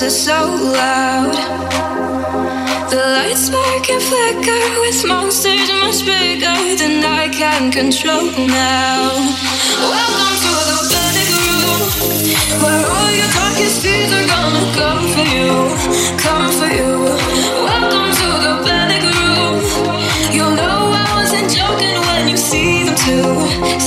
voice so loud. The lights spark and flicker with monsters much bigger than I can control now. Welcome to the panic room, where all your darkest fears are gonna come for you, come for you. Welcome to the panic room. You'll know I wasn't joking when you see them too.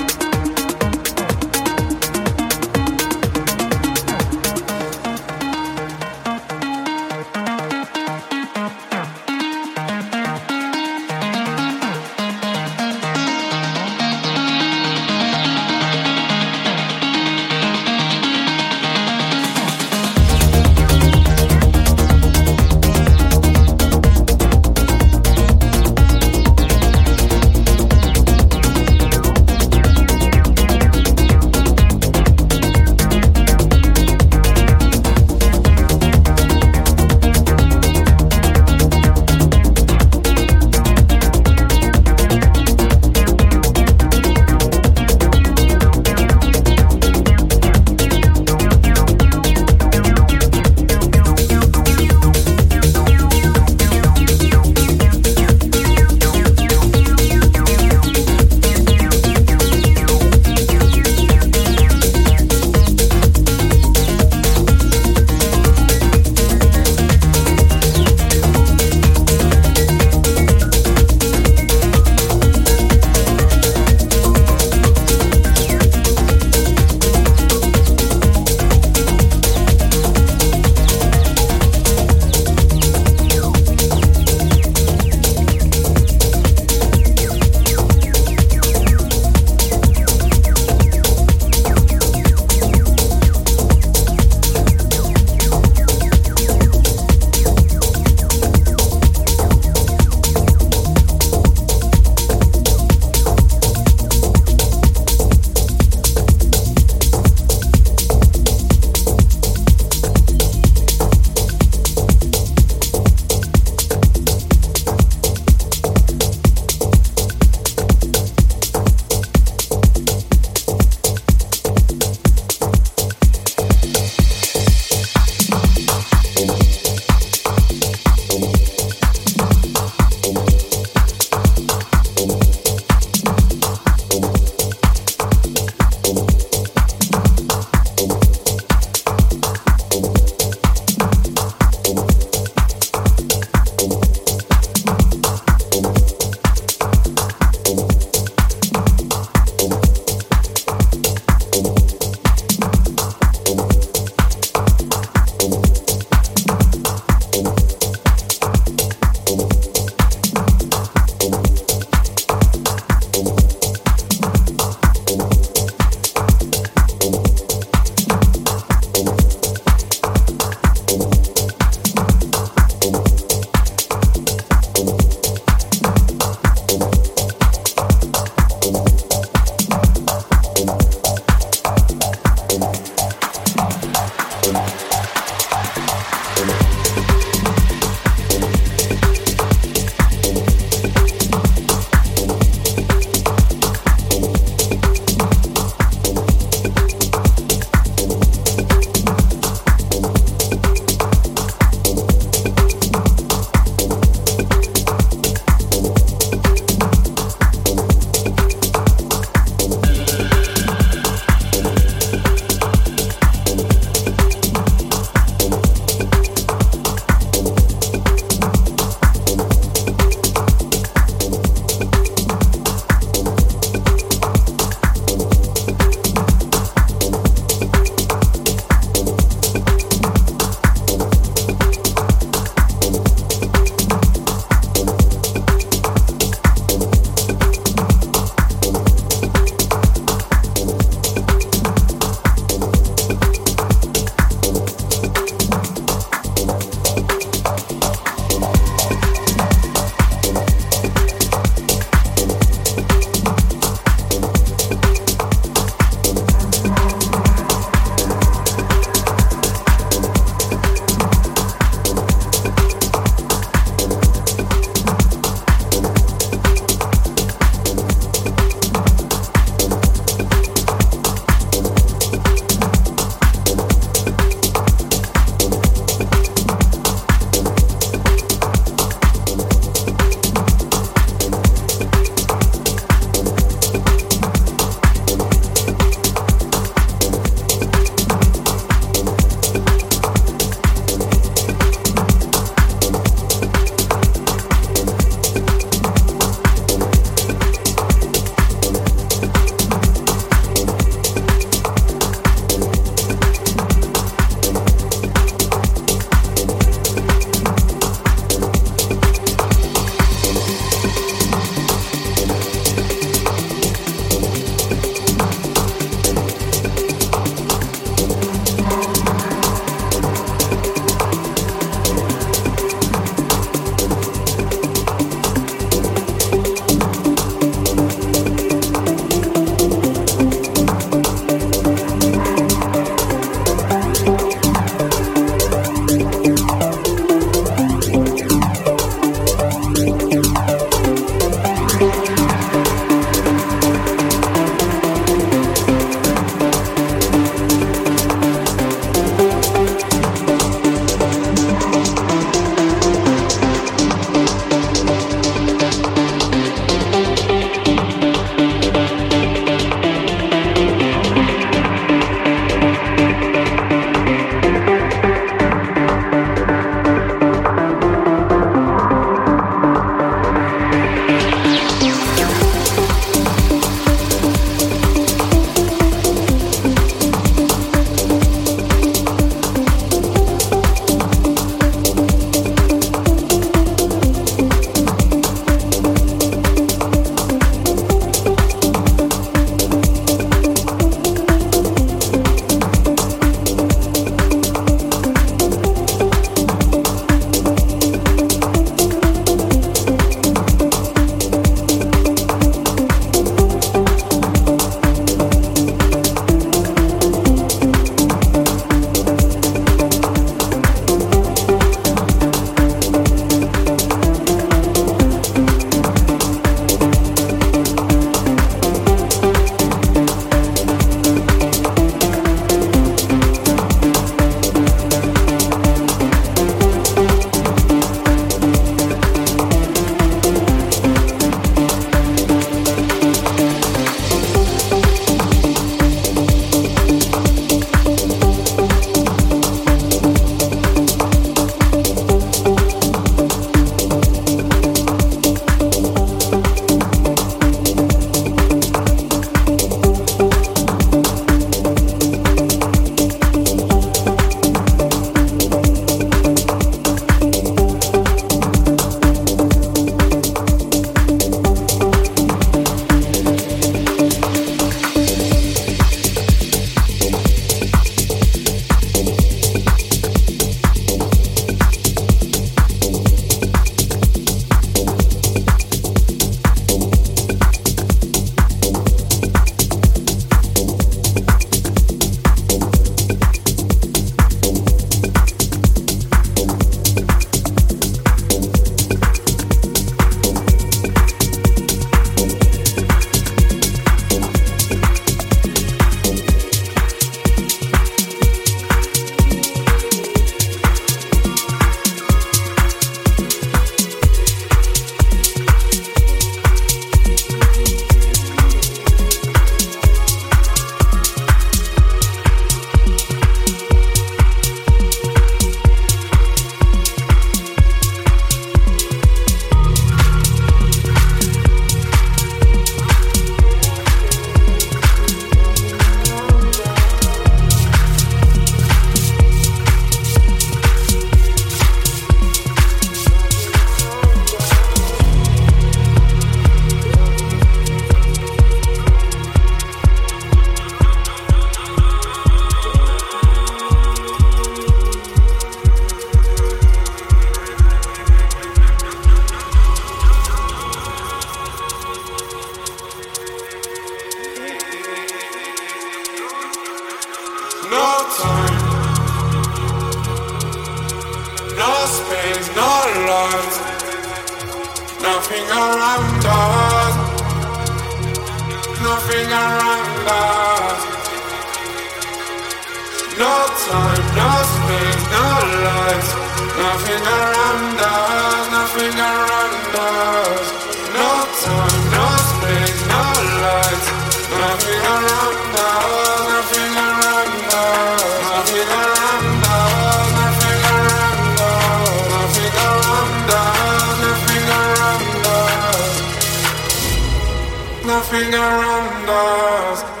around us.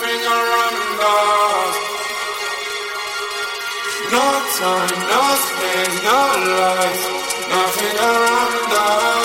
finger around us. No time, no space, no life, nothing around us.